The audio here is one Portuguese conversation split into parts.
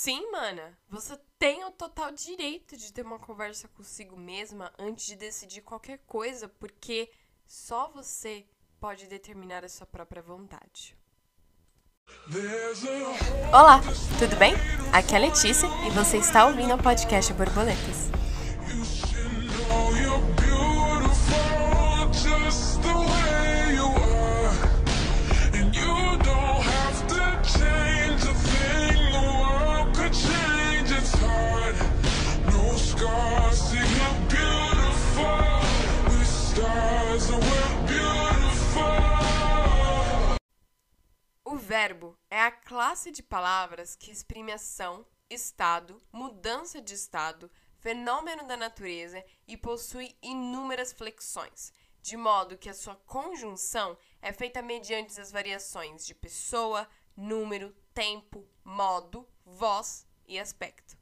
Sim, mana, você tem o total direito de ter uma conversa consigo mesma antes de decidir qualquer coisa, porque só você pode determinar a sua própria vontade. Olá, tudo bem? Aqui é a Letícia e você está ouvindo o podcast Borboletas. O verbo é a classe de palavras que exprime ação, estado, mudança de estado, fenômeno da natureza e possui inúmeras flexões, de modo que a sua conjunção é feita mediante as variações de pessoa, número, tempo, modo, voz e aspecto.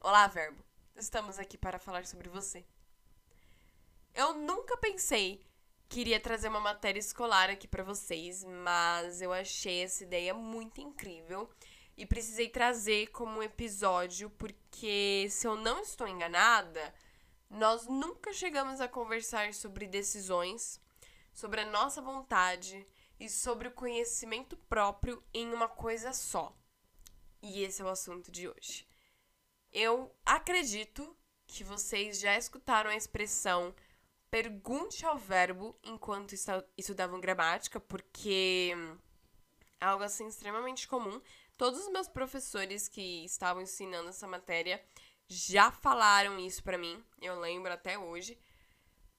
Olá, verbo! Estamos aqui para falar sobre você. Eu nunca pensei que iria trazer uma matéria escolar aqui para vocês, mas eu achei essa ideia muito incrível e precisei trazer como episódio porque, se eu não estou enganada, nós nunca chegamos a conversar sobre decisões, sobre a nossa vontade e sobre o conhecimento próprio em uma coisa só. E esse é o assunto de hoje. Eu acredito que vocês já escutaram a expressão pergunte ao verbo enquanto estudavam gramática, porque é algo assim extremamente comum. Todos os meus professores que estavam ensinando essa matéria já falaram isso para mim, eu lembro até hoje,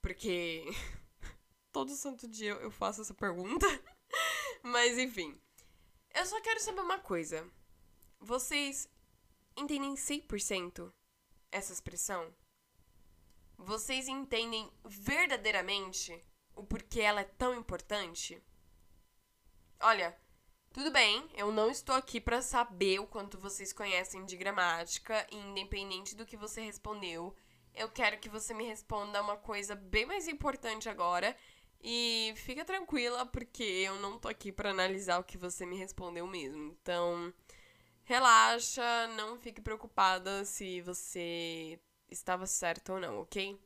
porque todo santo dia eu faço essa pergunta. Mas enfim, eu só quero saber uma coisa. Vocês entendem 100% essa expressão? Vocês entendem verdadeiramente o porquê ela é tão importante? Olha, tudo bem, eu não estou aqui para saber o quanto vocês conhecem de gramática, e independente do que você respondeu, eu quero que você me responda uma coisa bem mais importante agora. E fica tranquila, porque eu não tô aqui para analisar o que você me respondeu mesmo. Então, relaxa, não fique preocupada se você estava certo ou não, ok?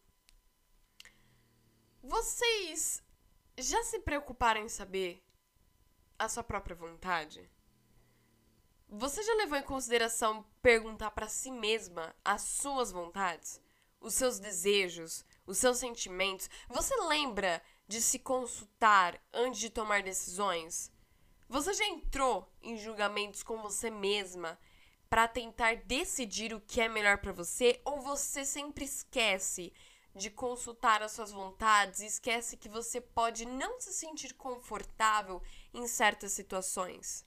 Vocês já se preocuparam em saber a sua própria vontade? Você já levou em consideração perguntar para si mesma as suas vontades, os seus desejos, os seus sentimentos? Você lembra de se consultar antes de tomar decisões? Você já entrou em julgamentos com você mesma para tentar decidir o que é melhor para você ou você sempre esquece de consultar as suas vontades esquece que você pode não se sentir confortável em certas situações?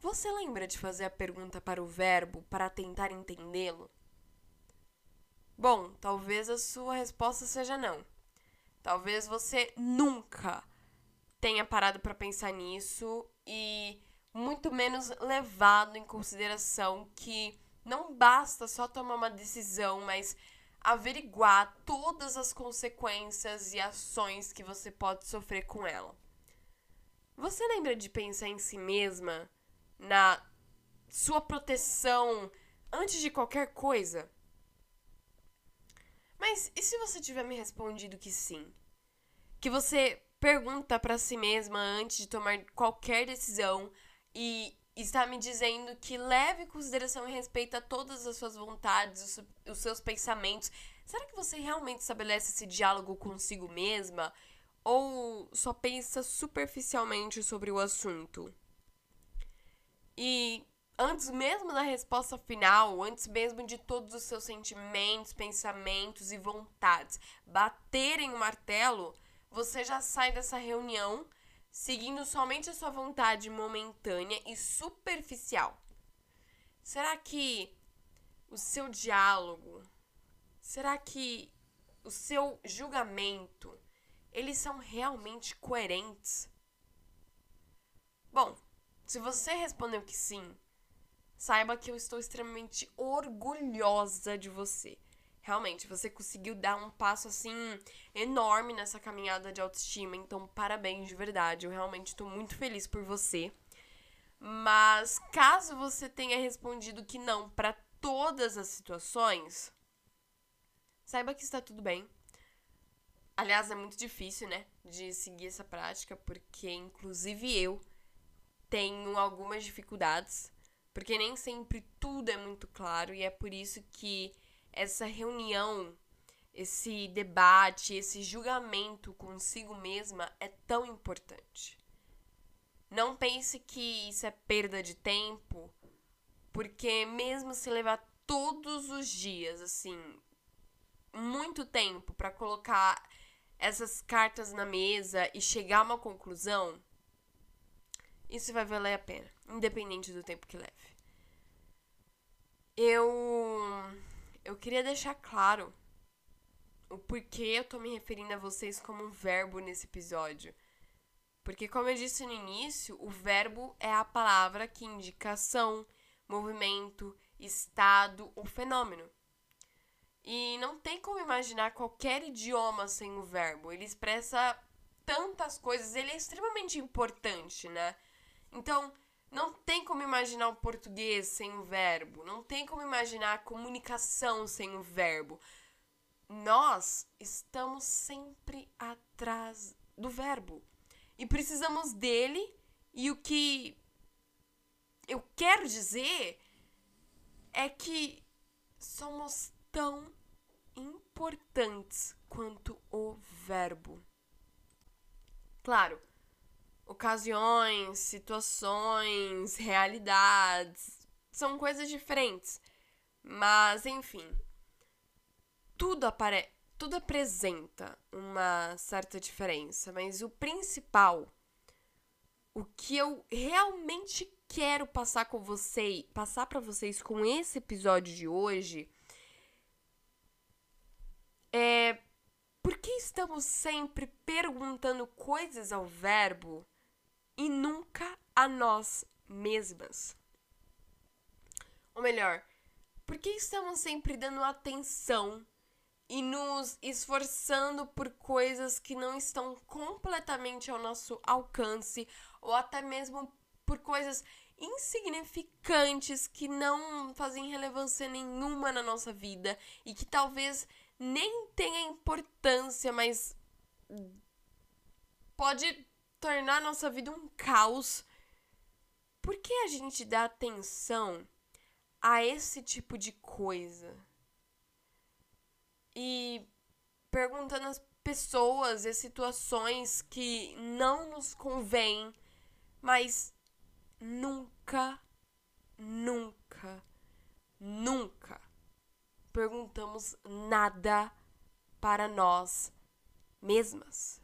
Você lembra de fazer a pergunta para o verbo para tentar entendê-lo? Bom, talvez a sua resposta seja não. Talvez você nunca tenha parado para pensar nisso e muito menos levado em consideração que não basta só tomar uma decisão, mas averiguar todas as consequências e ações que você pode sofrer com ela. Você lembra de pensar em si mesma, na sua proteção antes de qualquer coisa? Mas e se você tiver me respondido que sim? Que você pergunta para si mesma antes de tomar qualquer decisão e está me dizendo que leve em consideração e respeita todas as suas vontades, os, os seus pensamentos. Será que você realmente estabelece esse diálogo consigo mesma? Ou só pensa superficialmente sobre o assunto? E antes mesmo da resposta final, antes mesmo de todos os seus sentimentos, pensamentos e vontades baterem o martelo, você já sai dessa reunião seguindo somente a sua vontade momentânea e superficial? Será que o seu diálogo, será que o seu julgamento, eles são realmente coerentes? Bom, se você respondeu que sim, saiba que eu estou extremamente orgulhosa de você realmente, você conseguiu dar um passo assim enorme nessa caminhada de autoestima. Então, parabéns de verdade. Eu realmente estou muito feliz por você. Mas caso você tenha respondido que não para todas as situações, saiba que está tudo bem. Aliás, é muito difícil, né, de seguir essa prática, porque inclusive eu tenho algumas dificuldades, porque nem sempre tudo é muito claro e é por isso que essa reunião, esse debate, esse julgamento consigo mesma é tão importante. Não pense que isso é perda de tempo, porque mesmo se levar todos os dias, assim, muito tempo para colocar essas cartas na mesa e chegar a uma conclusão, isso vai valer a pena, independente do tempo que leve. Eu eu queria deixar claro o porquê eu tô me referindo a vocês como um verbo nesse episódio. Porque, como eu disse no início, o verbo é a palavra que indica ação, movimento, estado ou fenômeno. E não tem como imaginar qualquer idioma sem o verbo. Ele expressa tantas coisas, ele é extremamente importante, né? Então, não tem como imaginar o português sem o verbo, não tem como imaginar a comunicação sem o verbo. Nós estamos sempre atrás do verbo e precisamos dele. E o que eu quero dizer é que somos tão importantes quanto o verbo. Claro, ocasiões, situações, realidades. São coisas diferentes, mas enfim, tudo aparece tudo apresenta uma certa diferença, mas o principal, o que eu realmente quero passar com você, passar para vocês com esse episódio de hoje é por que estamos sempre perguntando coisas ao verbo e nunca a nós mesmas? Ou melhor, por que estamos sempre dando atenção e nos esforçando por coisas que não estão completamente ao nosso alcance ou até mesmo por coisas insignificantes que não fazem relevância nenhuma na nossa vida e que talvez nem tenha importância, mas pode tornar nossa vida um caos. Por que a gente dá atenção a esse tipo de coisa? e perguntando às pessoas e situações que não nos convêm, mas nunca, nunca, nunca perguntamos nada para nós mesmas.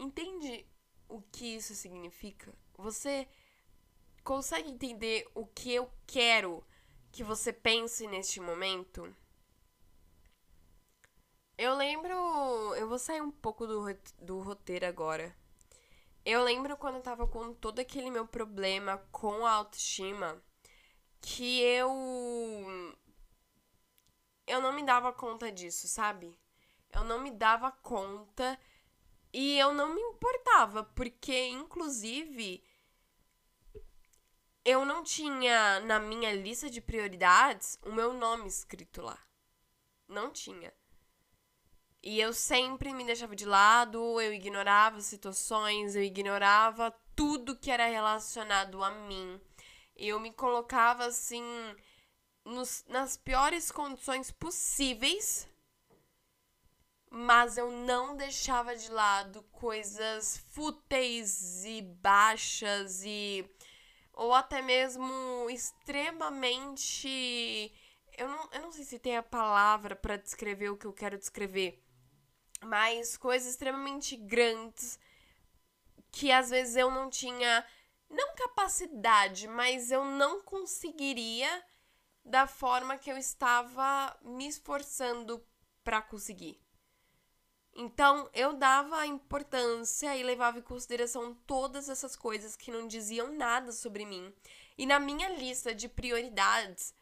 Entende o que isso significa? Você consegue entender o que eu quero que você pense neste momento? Eu lembro. Eu vou sair um pouco do, do roteiro agora. Eu lembro quando eu tava com todo aquele meu problema com a autoestima que eu. Eu não me dava conta disso, sabe? Eu não me dava conta e eu não me importava, porque inclusive eu não tinha na minha lista de prioridades o meu nome escrito lá. Não tinha. E eu sempre me deixava de lado, eu ignorava situações, eu ignorava tudo que era relacionado a mim. Eu me colocava assim nos, nas piores condições possíveis, mas eu não deixava de lado coisas fúteis e baixas e ou até mesmo extremamente eu não, eu não sei se tem a palavra para descrever o que eu quero descrever mas coisas extremamente grandes que às vezes eu não tinha não capacidade, mas eu não conseguiria da forma que eu estava me esforçando para conseguir. Então, eu dava importância e levava em consideração todas essas coisas que não diziam nada sobre mim. E na minha lista de prioridades,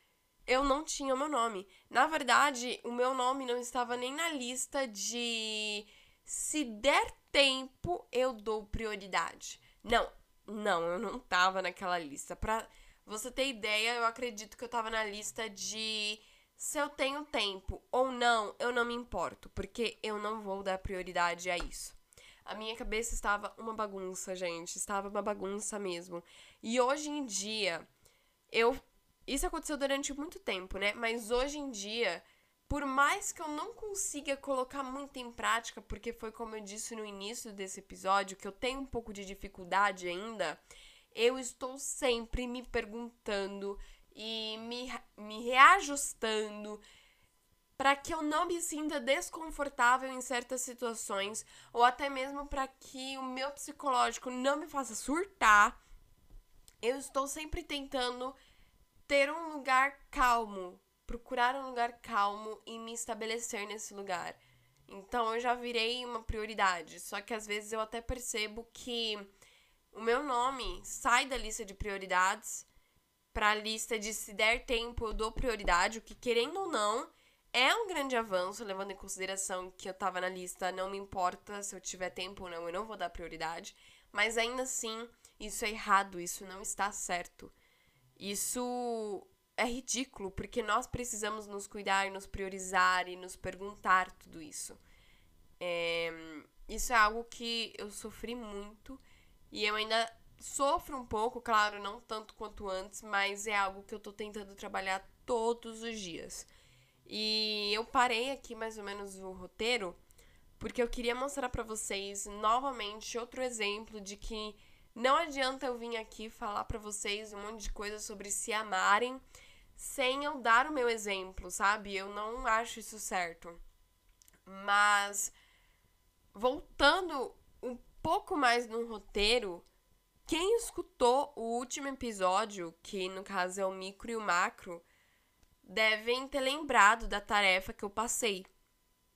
eu não tinha o meu nome. Na verdade, o meu nome não estava nem na lista de se der tempo, eu dou prioridade. Não, Não, eu não tava naquela lista. Pra você ter ideia, eu acredito que eu tava na lista de se eu tenho tempo ou não, eu não me importo, porque eu não vou dar prioridade a isso. A minha cabeça estava uma bagunça, gente, estava uma bagunça mesmo. E hoje em dia, eu isso aconteceu durante muito tempo, né? Mas hoje em dia, por mais que eu não consiga colocar muito em prática, porque foi como eu disse no início desse episódio, que eu tenho um pouco de dificuldade ainda, eu estou sempre me perguntando e me, me reajustando para que eu não me sinta desconfortável em certas situações, ou até mesmo para que o meu psicológico não me faça surtar. Eu estou sempre tentando ter um lugar calmo procurar um lugar calmo e me estabelecer nesse lugar. Então eu já virei uma prioridade. Só que às vezes eu até percebo que o meu nome sai da lista de prioridades para a lista de se der tempo eu dou prioridade, o que querendo ou não é um grande avanço, levando em consideração que eu tava na lista, não me importa se eu tiver tempo ou não, eu não vou dar prioridade, mas ainda assim, isso é errado, isso não está certo. Isso é ridículo, porque nós precisamos nos cuidar e nos priorizar e nos perguntar tudo isso. É, isso é algo que eu sofri muito e eu ainda sofro um pouco, claro, não tanto quanto antes, mas é algo que eu tô tentando trabalhar todos os dias. E eu parei aqui mais ou menos o roteiro porque eu queria mostrar para vocês novamente outro exemplo de que não adianta eu vir aqui falar para vocês um monte de coisa sobre se amarem sem eu dar o meu exemplo, sabe? Eu não acho isso certo. Mas voltando um pouco mais no roteiro, quem escutou o último episódio, que no caso é o micro e o macro, devem ter lembrado da tarefa que eu passei.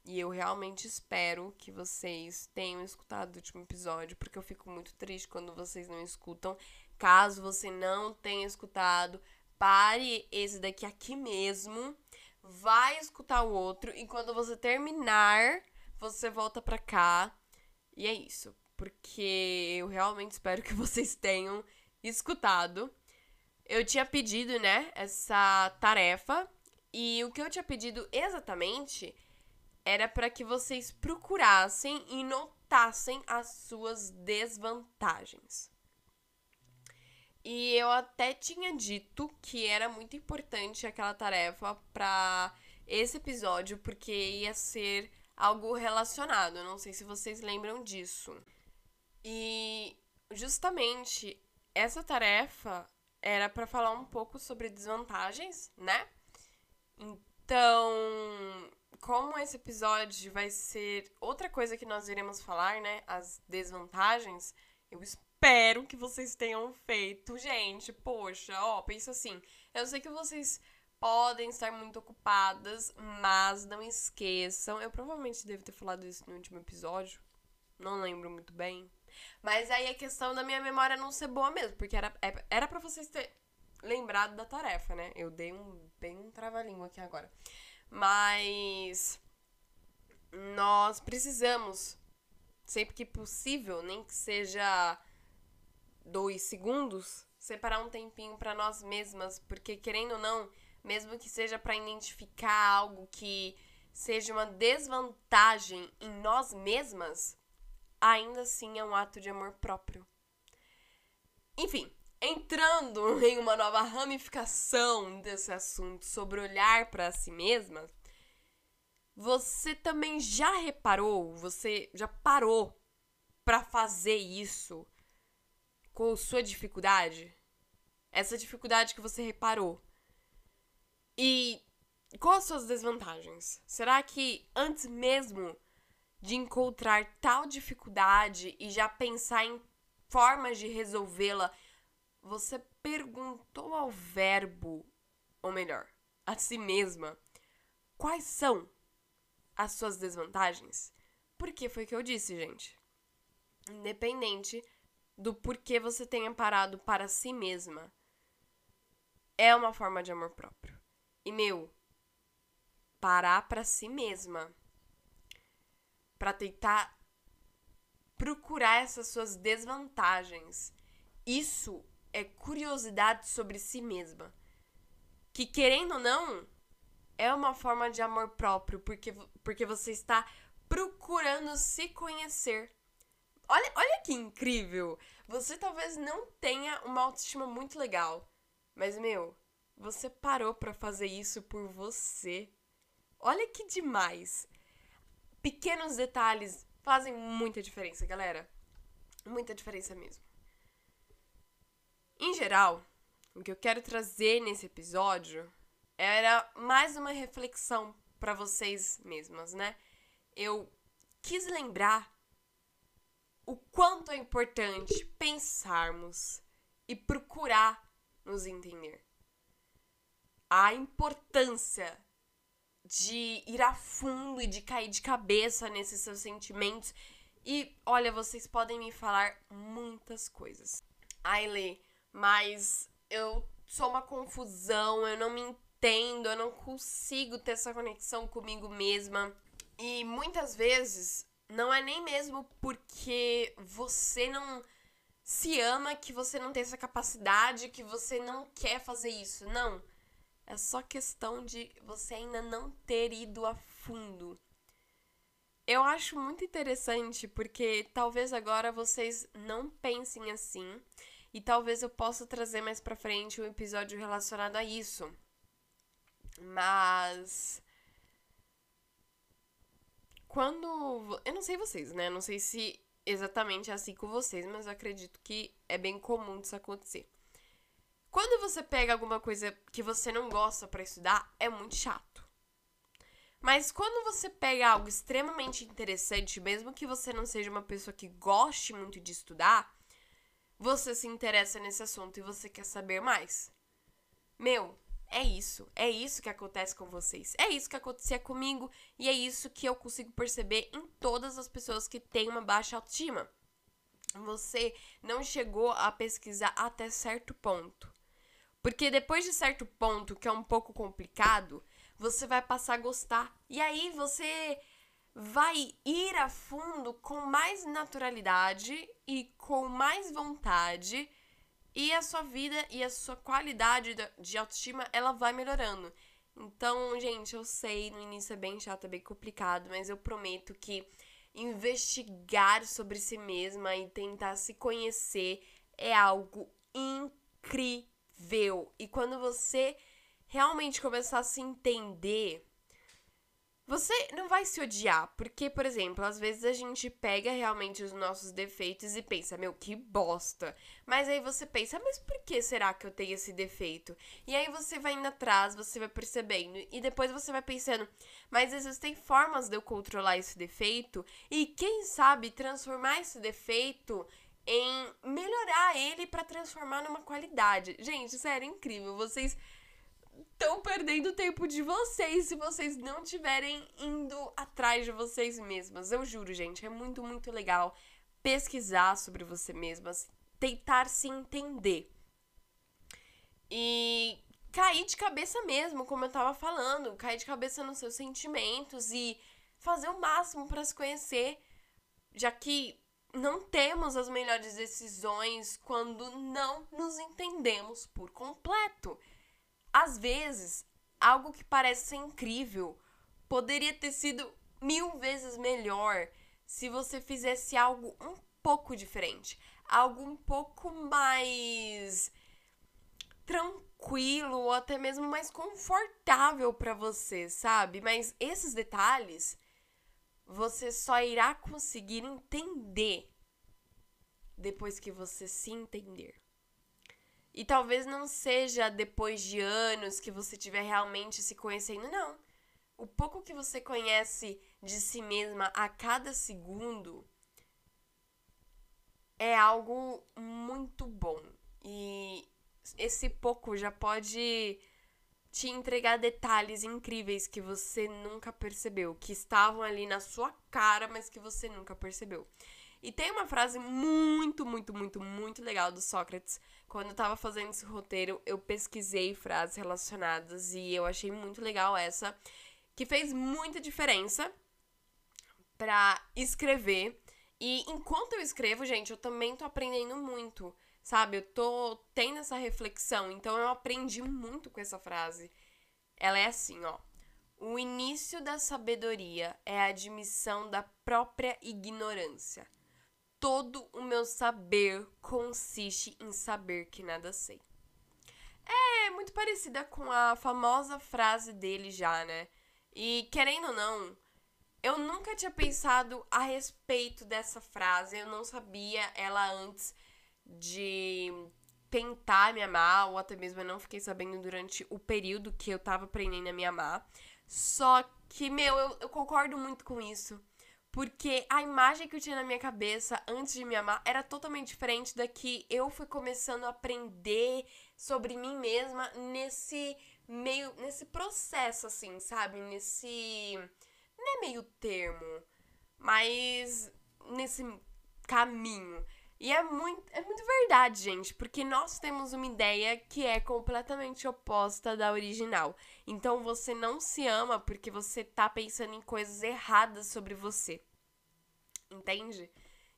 E eu realmente espero que vocês tenham escutado o último episódio, porque eu fico muito triste quando vocês não escutam. Caso você não tenha escutado, pare esse daqui aqui mesmo, vai escutar o outro e quando você terminar, você volta pra cá. E é isso, porque eu realmente espero que vocês tenham escutado. Eu tinha pedido, né, essa tarefa e o que eu tinha pedido exatamente era para que vocês procurassem e notassem as suas desvantagens. E eu até tinha dito que era muito importante aquela tarefa para esse episódio, porque ia ser algo relacionado. Não sei se vocês lembram disso. E justamente essa tarefa era para falar um pouco sobre desvantagens, né? Então, como esse episódio vai ser outra coisa que nós iremos falar, né? As desvantagens, eu espero que vocês tenham feito. Gente, poxa, ó, pensa assim. Eu sei que vocês podem estar muito ocupadas, mas não esqueçam. Eu provavelmente devo ter falado isso no último episódio. Não lembro muito bem. Mas aí a questão da minha memória não ser boa mesmo, porque era, é, era pra vocês terem lembrado da tarefa, né? Eu dei um bem um trava-língua aqui agora. Mas nós precisamos, sempre que possível, nem que seja dois segundos, separar um tempinho para nós mesmas, porque querendo ou não, mesmo que seja para identificar algo que seja uma desvantagem em nós mesmas, ainda assim é um ato de amor próprio. Enfim, entrando em uma nova ramificação desse assunto sobre olhar para si mesma, você também já reparou, você já parou para fazer isso com sua dificuldade? Essa dificuldade que você reparou. E quais as suas desvantagens? Será que antes mesmo de encontrar tal dificuldade e já pensar em formas de resolvê-la, você perguntou ao verbo, ou melhor, a si mesma, quais são as suas desvantagens? Porque foi o que eu disse, gente. Independente do porquê você tenha parado para si mesma. É uma forma de amor próprio. E meu, parar para si mesma para tentar procurar essas suas desvantagens Isso é curiosidade sobre si mesma. Que querendo ou não, é uma forma de amor próprio, porque, porque você está procurando se conhecer. Olha, olha que incrível! Você talvez não tenha uma autoestima muito legal, mas meu, você parou para fazer isso por você. Olha que demais! Pequenos detalhes fazem muita diferença, galera. Muita diferença mesmo. Em geral, o que eu quero trazer nesse episódio era mais uma reflexão para vocês mesmas, né? Eu quis lembrar o quanto é importante pensarmos e procurar nos entender. A importância de ir a fundo e de cair de cabeça nesses seus sentimentos. E olha, vocês podem me falar muitas coisas. Aile, mas eu sou uma confusão, eu não me entendo, eu não consigo ter essa conexão comigo mesma. E muitas vezes não é nem mesmo porque você não se ama que você não tem essa capacidade, que você não quer fazer isso. Não. É só questão de você ainda não ter ido a fundo. Eu acho muito interessante porque talvez agora vocês não pensem assim e talvez eu possa trazer mais para frente um episódio relacionado a isso. Mas quando eu não sei vocês, né? Não sei se exatamente é assim com vocês, mas eu acredito que é bem comum isso acontecer. Quando você pega alguma coisa que você não gosta para estudar, é muito chato. Mas quando você pega algo extremamente interessante, mesmo que você não seja uma pessoa que goste muito de estudar, você se interessa nesse assunto e você quer saber mais. Meu, é isso. É isso que acontece com vocês. É isso que acontecia comigo e é isso que eu consigo perceber em todas as pessoas que têm uma baixa autoestima. Você não chegou a pesquisar até certo ponto. Porque depois de certo ponto, que é um pouco complicado, você vai passar a gostar. E aí você vai ir a fundo com mais naturalidade e com mais vontade e a sua vida e a sua qualidade de autoestima ela vai melhorando. Então, gente, eu sei, no início é bem chato, é bem complicado, mas eu prometo que investigar sobre si mesma e tentar se conhecer é algo incrível e quando você realmente começar a se entender, você não vai se odiar, porque, por exemplo, às vezes a gente pega realmente os nossos defeitos e pensa, meu, que bosta. Mas aí você pensa, mas por que será que eu tenho esse defeito? E aí você vai indo atrás, você vai percebendo, e depois você vai pensando, mas existem formas de eu controlar esse defeito, e quem sabe transformar esse defeito em melhorar ele para transformar numa qualidade. Gente, sério, é incrível. Vocês estão perdendo tempo de vocês se vocês não estiverem indo atrás de vocês mesmas. Eu juro, gente, é muito, muito legal pesquisar sobre você mesmas, tentar se entender. E cair de cabeça mesmo, como eu tava falando, cair de cabeça nos seus sentimentos e fazer o máximo para se conhecer, já que não temos as melhores decisões quando não nos entendemos por completo. Às vezes, algo que parece ser incrível poderia ter sido mil vezes melhor se você fizesse algo um pouco diferente, algo um pouco mais tranquilo ou até mesmo mais confortável para você, sabe? Mas esses detalhes você só irá conseguir entender depois que você se entender. E talvez não seja depois de anos que você estiver realmente se conhecendo, não. O pouco que você conhece de si mesma a cada segundo é algo muito bom. E esse pouco já pode te entregar detalhes incríveis que você nunca percebeu, que estavam ali na sua cara, mas que você nunca percebeu. E tem uma frase muito, muito, muito, muito legal do Sócrates. Quando eu tava fazendo esse roteiro, eu pesquisei frases relacionadas e eu achei muito legal essa, que fez muita diferença para escrever. E enquanto eu escrevo, gente, eu também tô aprendendo muito sabe? Eu tô tendo essa reflexão, então eu aprendi muito com essa frase. Ela é assim, ó. O início da sabedoria é a admissão da própria ignorância. Todo o meu saber consiste em saber que nada sei. É muito parecida com a famosa frase dele já, né? E querendo ou não, eu nunca tinha pensado a respeito dessa frase, eu não sabia ela antes de tentar me amar, ou até mesmo eu não fiquei sabendo durante o período que eu tava aprendendo a me amar. Só que, meu, eu, eu concordo muito com isso. Porque a imagem que eu tinha na minha cabeça antes de me amar era totalmente diferente da que eu fui começando a aprender sobre mim mesma nesse meio. nesse processo, assim, sabe? Nesse. Não é meio termo, mas nesse caminho. E é muito, é muito verdade, gente, porque nós temos uma ideia que é completamente oposta da original. Então você não se ama porque você tá pensando em coisas erradas sobre você. Entende?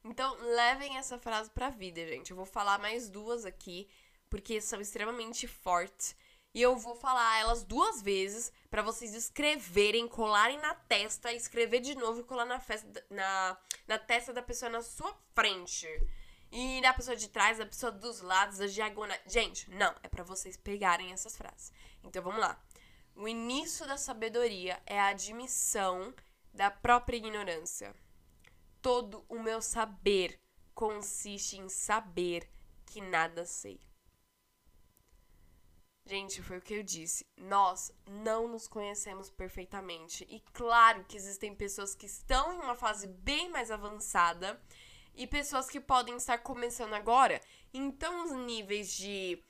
Então, levem essa frase pra vida, gente. Eu vou falar mais duas aqui, porque são extremamente fortes. E eu vou falar elas duas vezes para vocês escreverem, colarem na testa, escrever de novo e colar na, festa, na, na testa da pessoa na sua frente. E da pessoa de trás, da pessoa dos lados, da diagonal. Gente, não, é para vocês pegarem essas frases. Então vamos lá. O início da sabedoria é a admissão da própria ignorância. Todo o meu saber consiste em saber que nada sei. Gente, foi o que eu disse. Nós não nos conhecemos perfeitamente. E claro que existem pessoas que estão em uma fase bem mais avançada e pessoas que podem estar começando agora. Então, os níveis de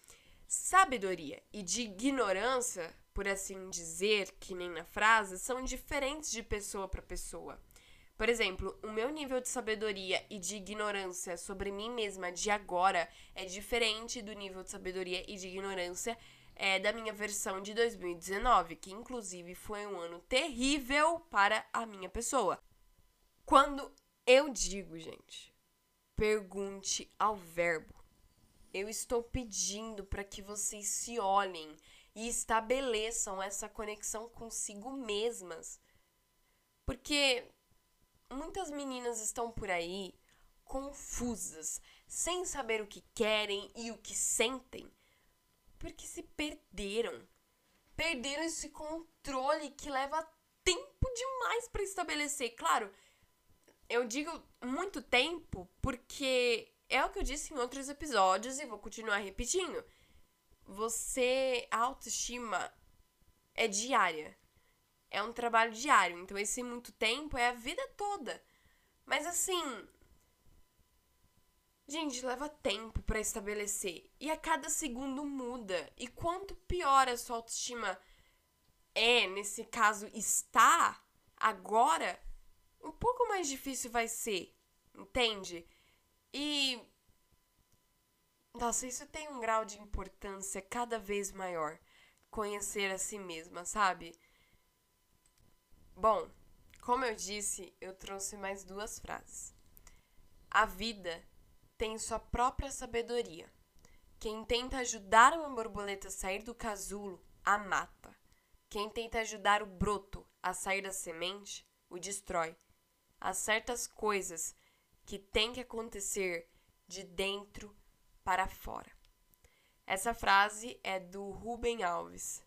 sabedoria e de ignorância, por assim dizer, que nem na frase, são diferentes de pessoa para pessoa. Por exemplo, o meu nível de sabedoria e de ignorância sobre mim mesma de agora é diferente do nível de sabedoria e de ignorância é, da minha versão de 2019, que inclusive foi um ano terrível para a minha pessoa. Quando eu digo, gente, Pergunte ao Verbo. Eu estou pedindo para que vocês se olhem e estabeleçam essa conexão consigo mesmas. Porque muitas meninas estão por aí confusas, sem saber o que querem e o que sentem, porque se perderam. Perderam esse controle que leva tempo demais para estabelecer. Claro, eu digo muito tempo porque é o que eu disse em outros episódios e vou continuar repetindo. Você, a autoestima é diária. É um trabalho diário. Então, esse muito tempo é a vida toda. Mas assim. Gente, leva tempo para estabelecer. E a cada segundo muda. E quanto pior a sua autoestima é, nesse caso, está agora, um pouco mais difícil vai ser, entende? E. Nossa, isso tem um grau de importância cada vez maior. Conhecer a si mesma, sabe? Bom, como eu disse, eu trouxe mais duas frases. A vida tem sua própria sabedoria. Quem tenta ajudar uma borboleta a sair do casulo, a mata. Quem tenta ajudar o broto a sair da semente, o destrói há certas coisas que têm que acontecer de dentro para fora. Essa frase é do Rubem Alves.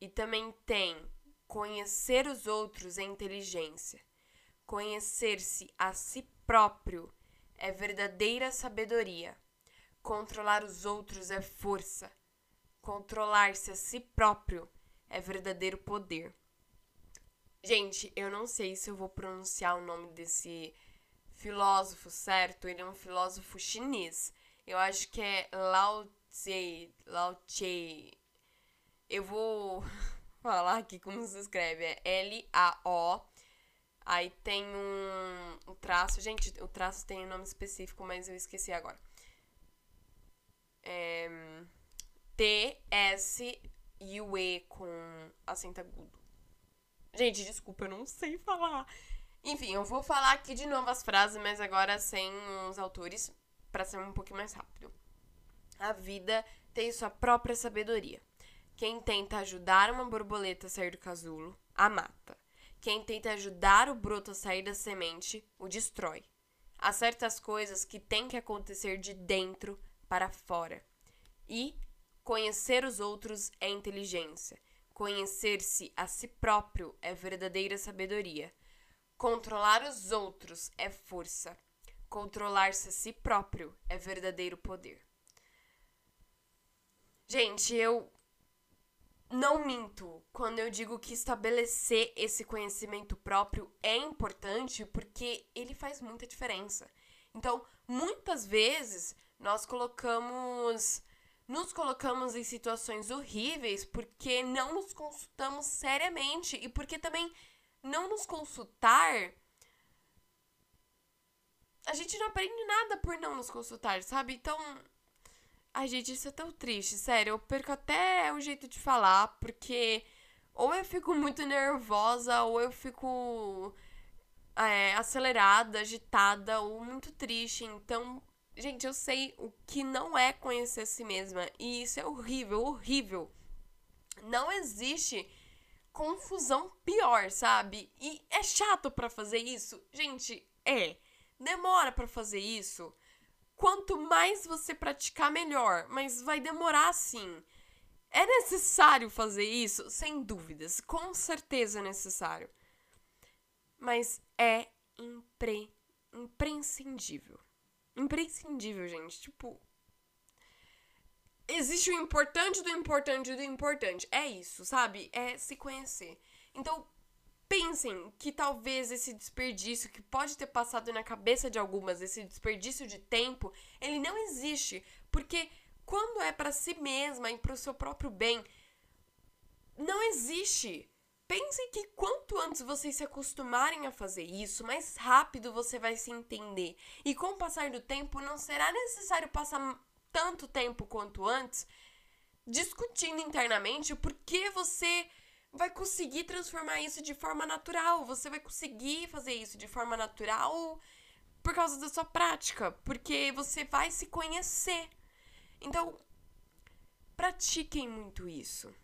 E também tem conhecer os outros é inteligência. Conhecer-se a si próprio é verdadeira sabedoria. Controlar os outros é força. Controlar-se a si próprio é verdadeiro poder. Gente, eu não sei se eu vou pronunciar o nome desse filósofo certo. Ele é um filósofo chinês. Eu acho que é Lao Tse. Lao Tse. Eu vou falar aqui como se escreve. É L-A-O. Aí tem um, traço. Gente, o traço tem um nome específico, mas eu esqueci agora. É, T-S-U-E com acento agudo. Gente, desculpa, eu não sei falar. Enfim, eu vou falar aqui de novo as frases, mas agora sem os autores, para ser um pouquinho mais rápido. A vida tem sua própria sabedoria. Quem tenta ajudar uma borboleta a sair do casulo, a mata. Quem tenta ajudar o broto a sair da semente, o destrói. Há certas coisas que têm que acontecer de dentro para fora. E conhecer os outros é inteligência. Conhecer-se a si próprio é verdadeira sabedoria. Controlar os outros é força. Controlar-se a si próprio é verdadeiro poder. Gente, eu não minto quando eu digo que estabelecer esse conhecimento próprio é importante porque ele faz muita diferença. Então, muitas vezes nós colocamos nos colocamos em situações horríveis porque não nos consultamos seriamente e porque também não nos consultar a gente não aprende nada por não nos consultar, sabe? Então, Ai, gente, isso é tão triste, sério. Eu perco até o jeito de falar, porque ou eu fico muito nervosa, ou eu fico é, acelerada, agitada, ou muito triste. Então, gente, eu sei o que não é conhecer a si mesma. E isso é horrível, horrível. Não existe confusão pior, sabe? E é chato para fazer isso. Gente, é. Demora para fazer isso. Quanto mais você praticar, melhor. Mas vai demorar sim. É necessário fazer isso? Sem dúvidas. Com certeza é necessário. Mas é impre... imprescindível. Imprescindível, gente. Tipo. Existe o importante do importante do importante. É isso, sabe? É se conhecer. Então, pensem que talvez esse desperdício que pode ter passado na cabeça de algumas, esse desperdício de tempo, ele não existe, porque quando é para si mesma e para o seu próprio bem, não existe. Pensem que quanto antes vocês se acostumarem a fazer isso, mais rápido você vai se entender. E com o passar do tempo, não será necessário passar tanto tempo quanto antes discutindo internamente por que você vai conseguir transformar isso de forma natural. Você vai conseguir fazer isso de forma natural por causa da sua prática, porque você vai se conhecer. Então, pratiquem muito isso.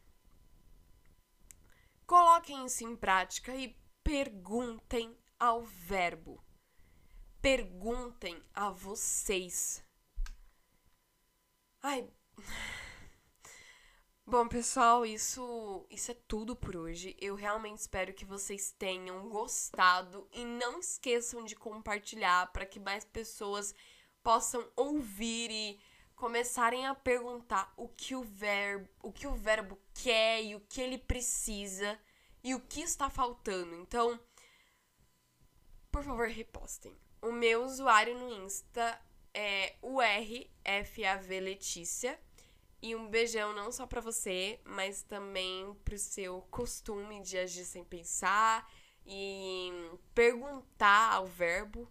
Coloquem isso em prática e perguntem ao verbo. Perguntem a vocês. Ai. Bom, pessoal, isso, isso é tudo por hoje. Eu realmente espero que vocês tenham gostado e não esqueçam de compartilhar para que mais pessoas possam ouvir e começarem a perguntar o que o verbo, o que o verbo quer e o que ele precisa e o que está faltando. Então, por favor, repostem. O meu usuário no Insta é urfav Letícia. E um beijão não só para você, mas também pro seu costume de agir sem pensar e perguntar ao verbo.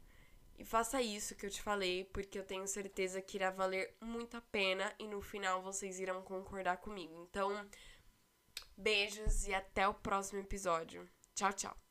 E faça isso que eu te falei, porque eu tenho certeza que irá valer muito a pena e no final vocês irão concordar comigo. Então, beijos e até o próximo episódio. Tchau, tchau.